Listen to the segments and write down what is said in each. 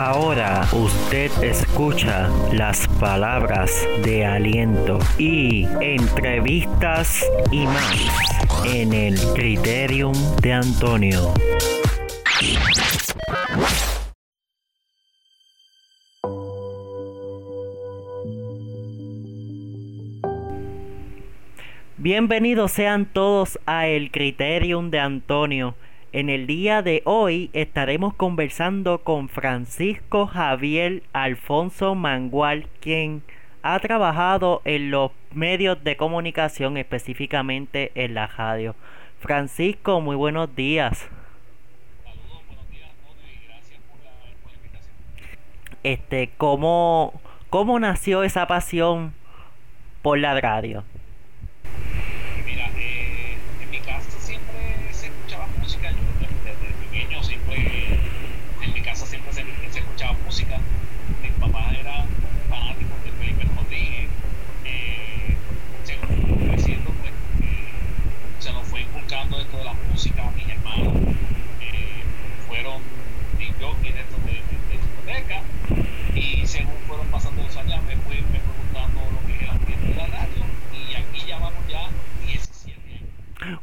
Ahora usted escucha las palabras de aliento y entrevistas y más en el Criterium de Antonio. Bienvenidos sean todos a el Criterium de Antonio. En el día de hoy estaremos conversando con Francisco Javier Alfonso Mangual, quien ha trabajado en los medios de comunicación, específicamente en la radio. Francisco, muy buenos días. Saludos, buenos días y gracias por la. Este, ¿cómo, ¿cómo nació esa pasión por la radio?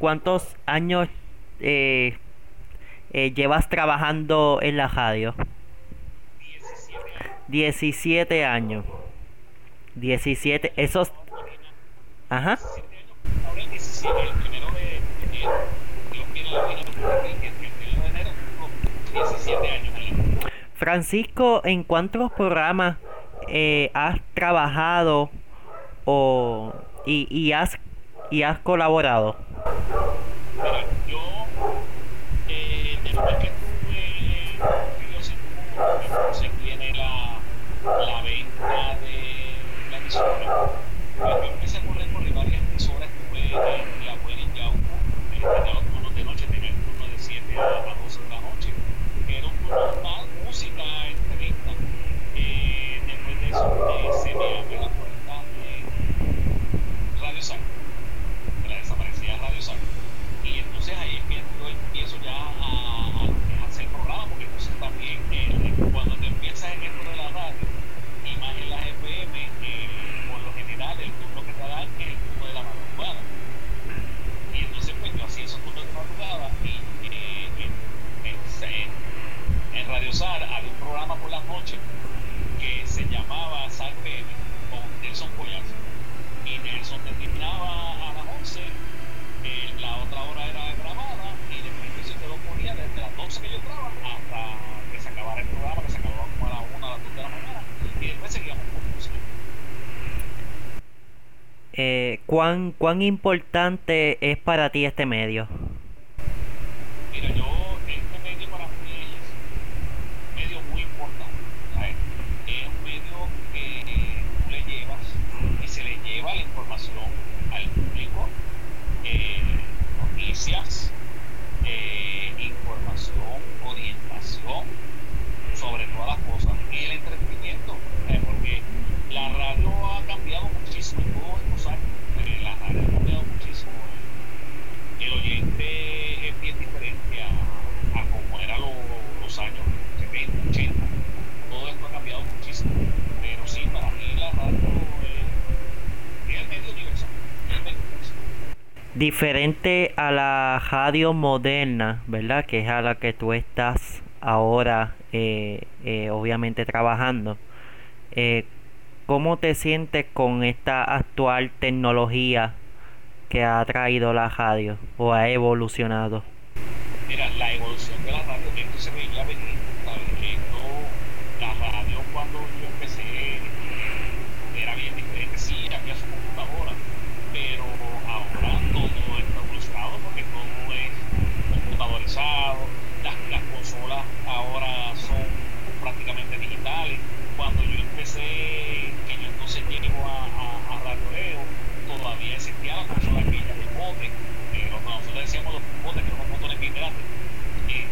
¿cuántos años eh, eh, llevas trabajando en la radio? 17 años. 17, esos... Ajá. Francisco, ¿en cuántos programas has trabajado o y, y, has, y has colaborado? Mira, yo, eh, después que estuve entonces viene la, la venta de la emisora. Yo empecé a correr por varias emisoras, estuve en la buena y Yauco, tenía los turnos de noche, tenía el turno de 7 a 12 de la noche, que era un turno normal, música, entrevista. Eh, después de eso, eh, se me abrió la ¿cuán, ¿cuán importante es para ti este medio? Mira, yo, este medio para mí es un medio muy importante. Es un medio que tú le llevas, y se le lleva la información información al público, eh, noticias, eh, información, orientación sobre todas las cosas y el entretenimiento, eh, porque la radio ha cambiado muchísimo en todos estos años. Eh, la radio ha cambiado muchísimo. El oyente es bien diferente a, a como era lo- los años 70, 80. Todo esto ha cambiado muchísimo. Pero sí, para mí la radio eh, es el medio universal. es el medio universal. Diferente a la radio moderna, ¿verdad? Que es a la que tú estás ahora, eh, eh, obviamente trabajando. Eh, ¿Cómo te sientes con esta actual tecnología que ha traído la radio o ha evolucionado? Mira, la evolución de la radio, esto se veía venir. Esto, la radio cuando yo empecé era bien diferente, sí, había su computadora, pero ahora todo está evolucionado porque todo es las, las consolas ahora son prácticamente digitales. Cuando yo empecé, que yo entonces llego a, a, a Radio todavía existía la consola aquella de bote, eh, lo que nosotros decíamos los botes, que eran unos botones bien grandes,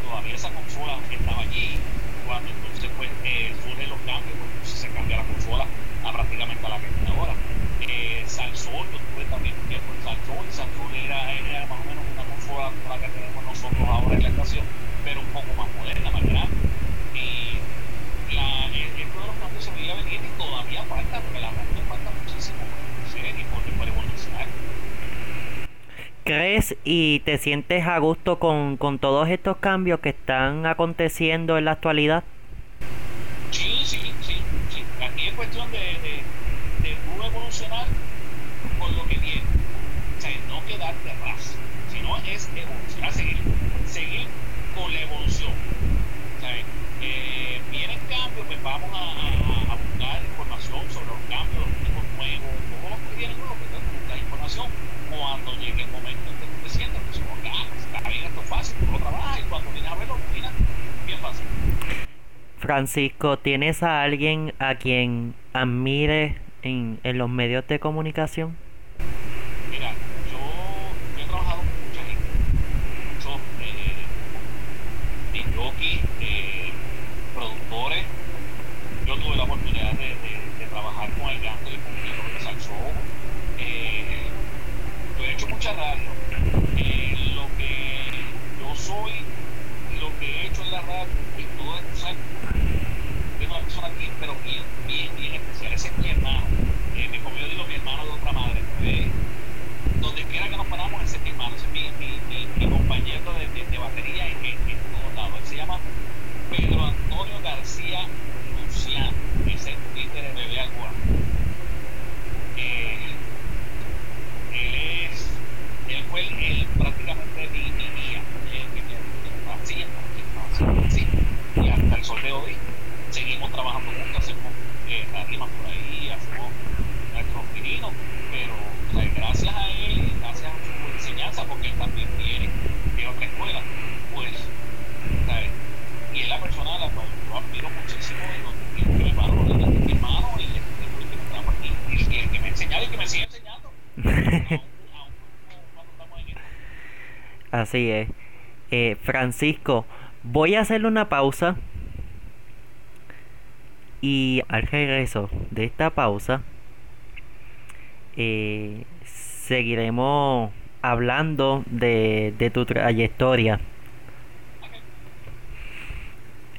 todavía esa consola estaba allí. Cuando entonces pues, eh, surgen los cambios, pues entonces se cambia la consola a prácticamente a la que está ahora. Eh, Salsón, yo estuve también Salsón, y Salsón era, era más o menos como la que tenemos nosotros ahora en la estación, pero un poco más moderna, más grande. Y la, esto de los cambios se veía venir y todavía falta, porque la radio falta muchísimo y por, por evolucionar. ¿Crees y te sientes a gusto con, con todos estos cambios que están aconteciendo en la actualidad? Sí, sí, sí, sí. Aquí es cuestión de, de, de tú evolucionar con lo que viene. O sea, no quedarte es evolucionar, seguir, seguir con la evolución. Eh, vienen cambios, pues vamos a, a- buscar información sobre los cambios, los tipos nuevos, todo lo que viene nuevo, pues tú buscas información cuando llegue el momento en que tú te sientas, pues como, ah, pues, está bien, esto es fácil, tú lo trabajas y cuando vienes a verlo, mira, bien fácil. Francisco, ¿tienes a alguien a quien admires en, en los medios de comunicación? Mira, yo, yo he trabajado con mucha gente, muchos eh, jockeys, eh, productores. Yo tuve la oportunidad de, de- de trabajar con el Ganto y con Guillermo de Salsón. Eh, yo he hecho Eh, lo que yo soy, lo que he hecho en la radio y todo esto, ¿sabes? Es una bien, pero bien, bien, bien especial. Ese es mi hermano. Eh, mi- como yo digo, mi hermano de otra madre. pues, donde quiera que nos paramos, ese es mi hermano, ese es mi, compañero de, batería en, en, en todos. Él se llama Pedro Antonio García Luciano, ese es el Twitter de Bebé Agua. Eh, él es, él fue prácticamente mi, mi guía, me me sí, y hasta el sol de hoy seguimos trabajando juntos, hacemos eh, por ahí, hacemos nuestros pininos, pero gracias a él gracias a su enseñanza, porque él también viene de otra escuela, pues, y es la persona a la cual yo admiro muchísimo y lo que valoro, ¿verdad? Es mi hermano y el que me aquí, y que, me me sigue enseñando, aún cuando estamos en esto. Así es. Eh, Francisco, voy a hacerle una pausa. Y al regreso de esta pausa, eh, seguiremos hablando de, de tu trayectoria.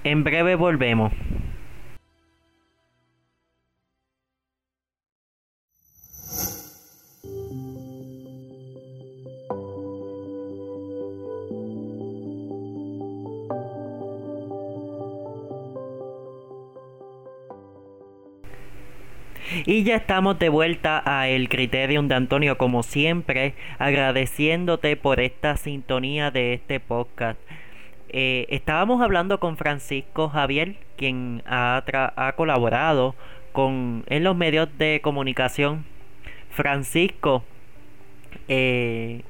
En breve volvemos. Y ya estamos de vuelta a el Criterium de Antonio, como siempre, agradeciéndote por esta sintonía de este podcast. Eh, estábamos hablando con Francisco Javier, quien ha, tra- ha colaborado con, en los medios de comunicación. Francisco, eh,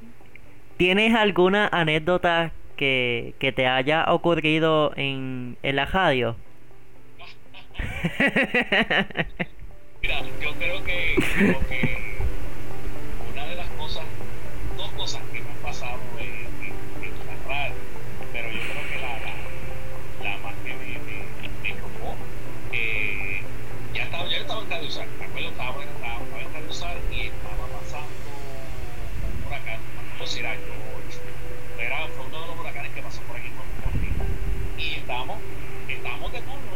¿tienes alguna anécdota que, que te haya ocurrido en, en la radio? yo creo que, creo que una de las cosas, dos cosas que me han pasado en, en, en la radio, pero yo creo que la, la, la más que me, me, me chocó, eh, ya estaba, ya estaba en Cardiusal, me acuerdo, estaba, estaba, estaba en Cardiusal y estaba pasando un huracán, no sé si era yo, era, fue uno de los huracanes que pasó por aquí por, por mí, y estábamos, estábamos de turno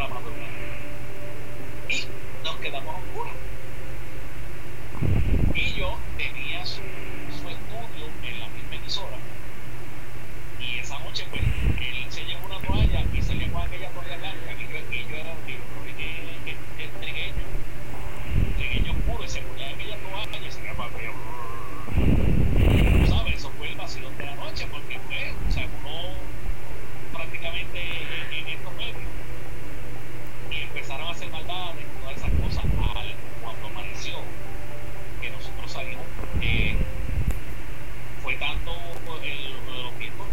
la madrugada. Y nos quedamos a oscuras. Y yo tenía su, estudio en la misma emisora. Y esa noche, pues, él se llevó una toalla y se llevó aquella toalla blanca. Y yo, y yo era un libro trigueño, trigueño oscuro, y se ponía aquella toalla y se iba para a hacer maldades, todas esas cosas, al, cuando apareció, que nosotros salimos, eh, fue tanto el, lo que los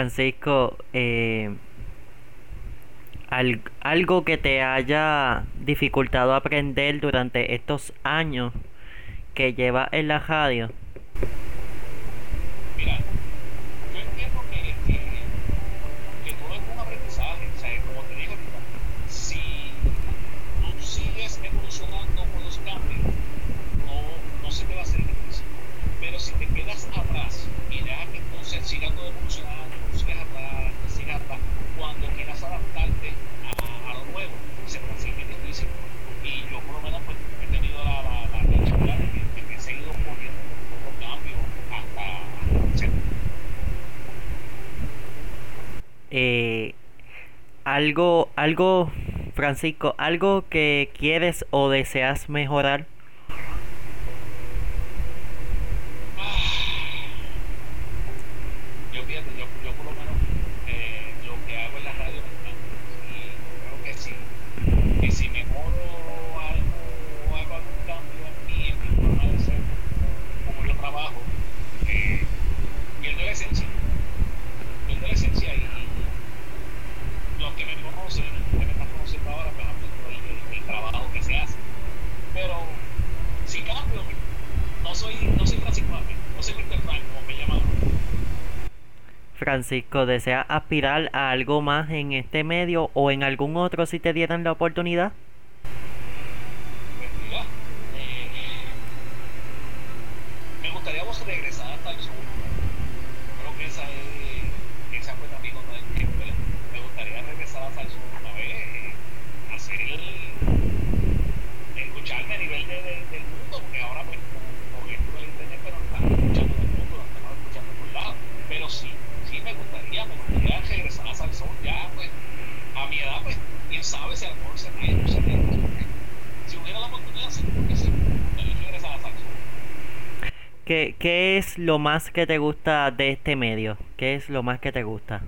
Francisco, eh, al, algo que te haya dificultado aprender durante estos años que llevas en la radio. algo, algo, Francisco, algo que quieres o deseas mejorar. Francisco, ¿deseas aspirar a algo más en este medio o en algún otro si te dieran la oportunidad? Pues mira, me gustaría vos regresar hasta el sur. Creo que esa, esa fue también otra vez que me gustaría regresar hasta el sur una vez, eh, hacer el, escucharme a nivel de, de, del mundo, porque ahora pues ya, pues, a mi edad, pues, quién sabe si a lo mejor se ríen. Si hubiera la oportunidad, seguro que sí, regresa a la salsa. ¿Qué, ¿Qué es lo más que te gusta de este medio? ¿Qué es lo más que te gusta?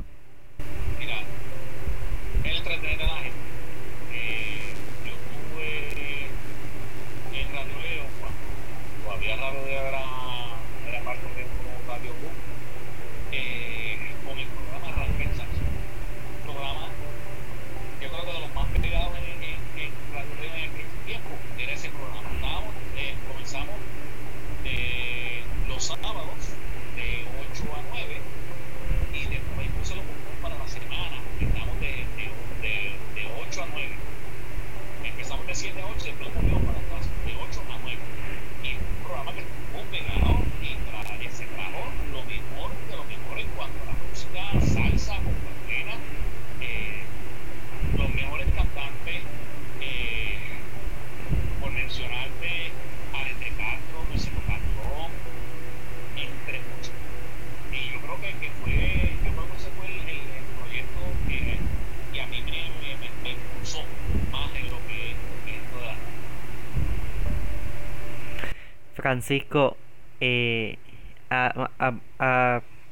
Francisco, eh,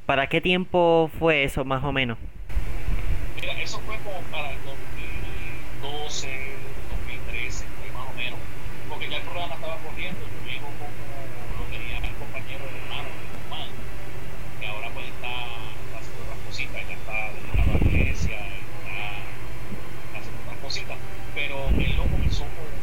¿para qué tiempo fue eso más o menos? Mira, eso fue como para el 2012, 2013, fue más o menos, porque ya el programa estaba corriendo, yo llego como lo tenía el compañero el hermano de Guzmán, que ahora pues está, haciendo otras cositas, ya está dedicado a la iglesia, está haciendo otras cositas, pero él lo comenzó por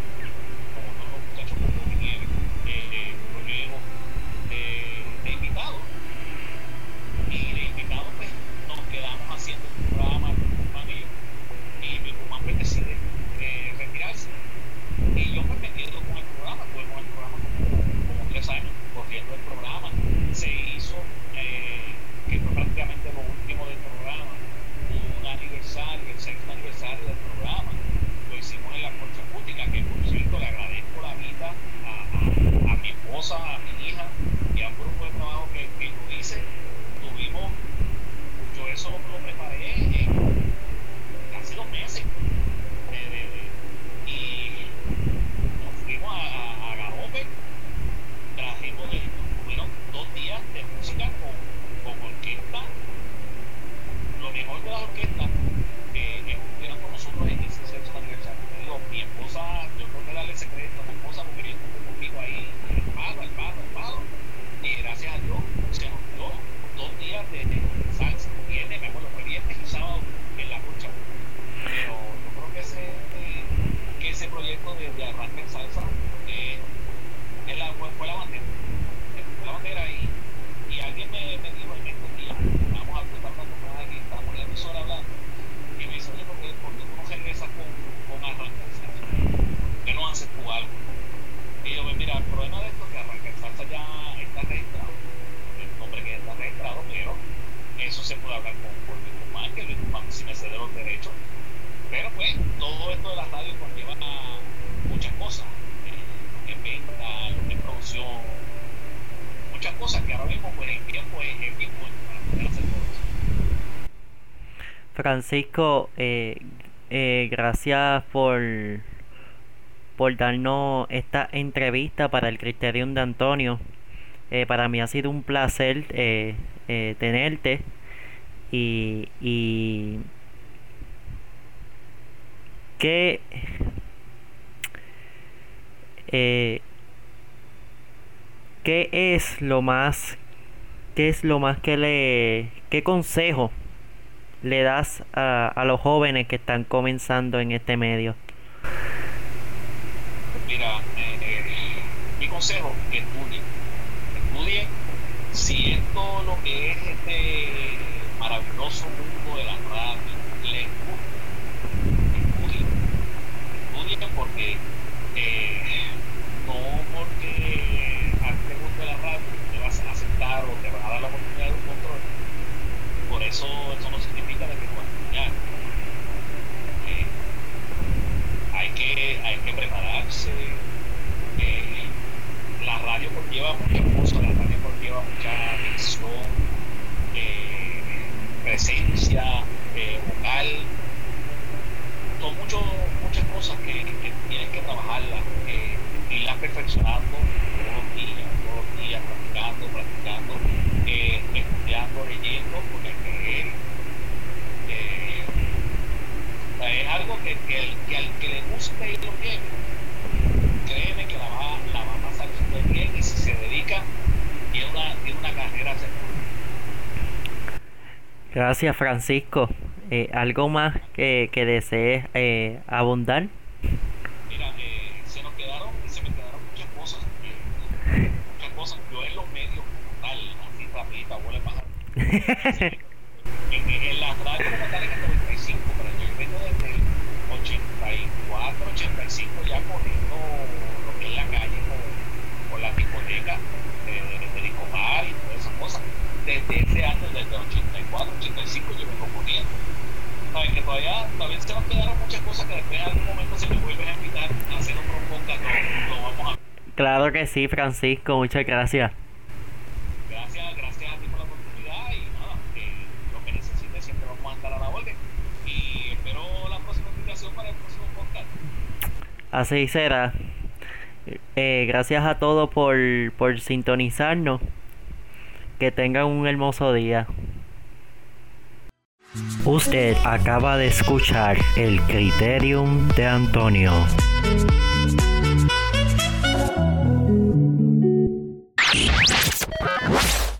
Francisco, eh, eh, gracias por, por darnos esta entrevista para el Criterium de Antonio. Eh, para mí ha sido un placer eh, tenerte y, que qué es lo más qué es lo más que le qué consejo le das a, a los jóvenes que están comenzando en este medio? Mira, eh, eh, mi consejo, que estudien. Estudien si esto lo que es este maravilloso mundo de la radio les gusta. Estudien. Estudien porque eh, no porque a ti te guste la radio te vas a aceptar o te van a dar la oportunidad de un control. Por eso eso no significa de que no vas a estudiar. Eh, hay que, hay que prepararse. Eh, la radio conlleva muchas cosas, la radio conlleva mucha atención, eh, presencia eh, vocal. Son mucho, muchas cosas que, que tienes que trabajarlas, eh, irlas perfeccionando todos los días, todos los días, practicando, practicando, eh, estudiando, leyendo, porque hay que leer. Eh, o sea, es algo que, que, que al que le guste y lo lleve, créeme que la va, la va a pasar súper bien y si se dedica, tiene una, tiene una carrera segura. Gracias Francisco. Eh, ¿Algo más que, que desees eh, abundar? Mira, eh, se nos quedaron, se me quedaron muchas cosas, eh, muchas cosas. Yo en los medios, como tal, así rapidita, huele pájaro. En, en las radios como tal en el 95, pero yo vengo desde el 84, 85 ya corriendo lo que es la calle con, con la discoteca de, de, Discomar y todas esas cosas. Desde ese año, desde el 84, 85 yo vengo corriendo. Sabes que todavía, todavía se nos quedaron muchas cosas que después en algún momento si me vuelven a invitar a hacer otro podcast lo, lo vamos a Claro que sí, Francisco, muchas. Gracias, gracias a ti por la oportunidad y nada, eh, lo que necesites siempre vamos a estar a la orden. Y espero la próxima invitación para el próximo podcast. Así será. Eh, gracias a todos por, por sintonizarnos. Que tengan un hermoso día. Usted acaba de escuchar el Criterium de Antonio.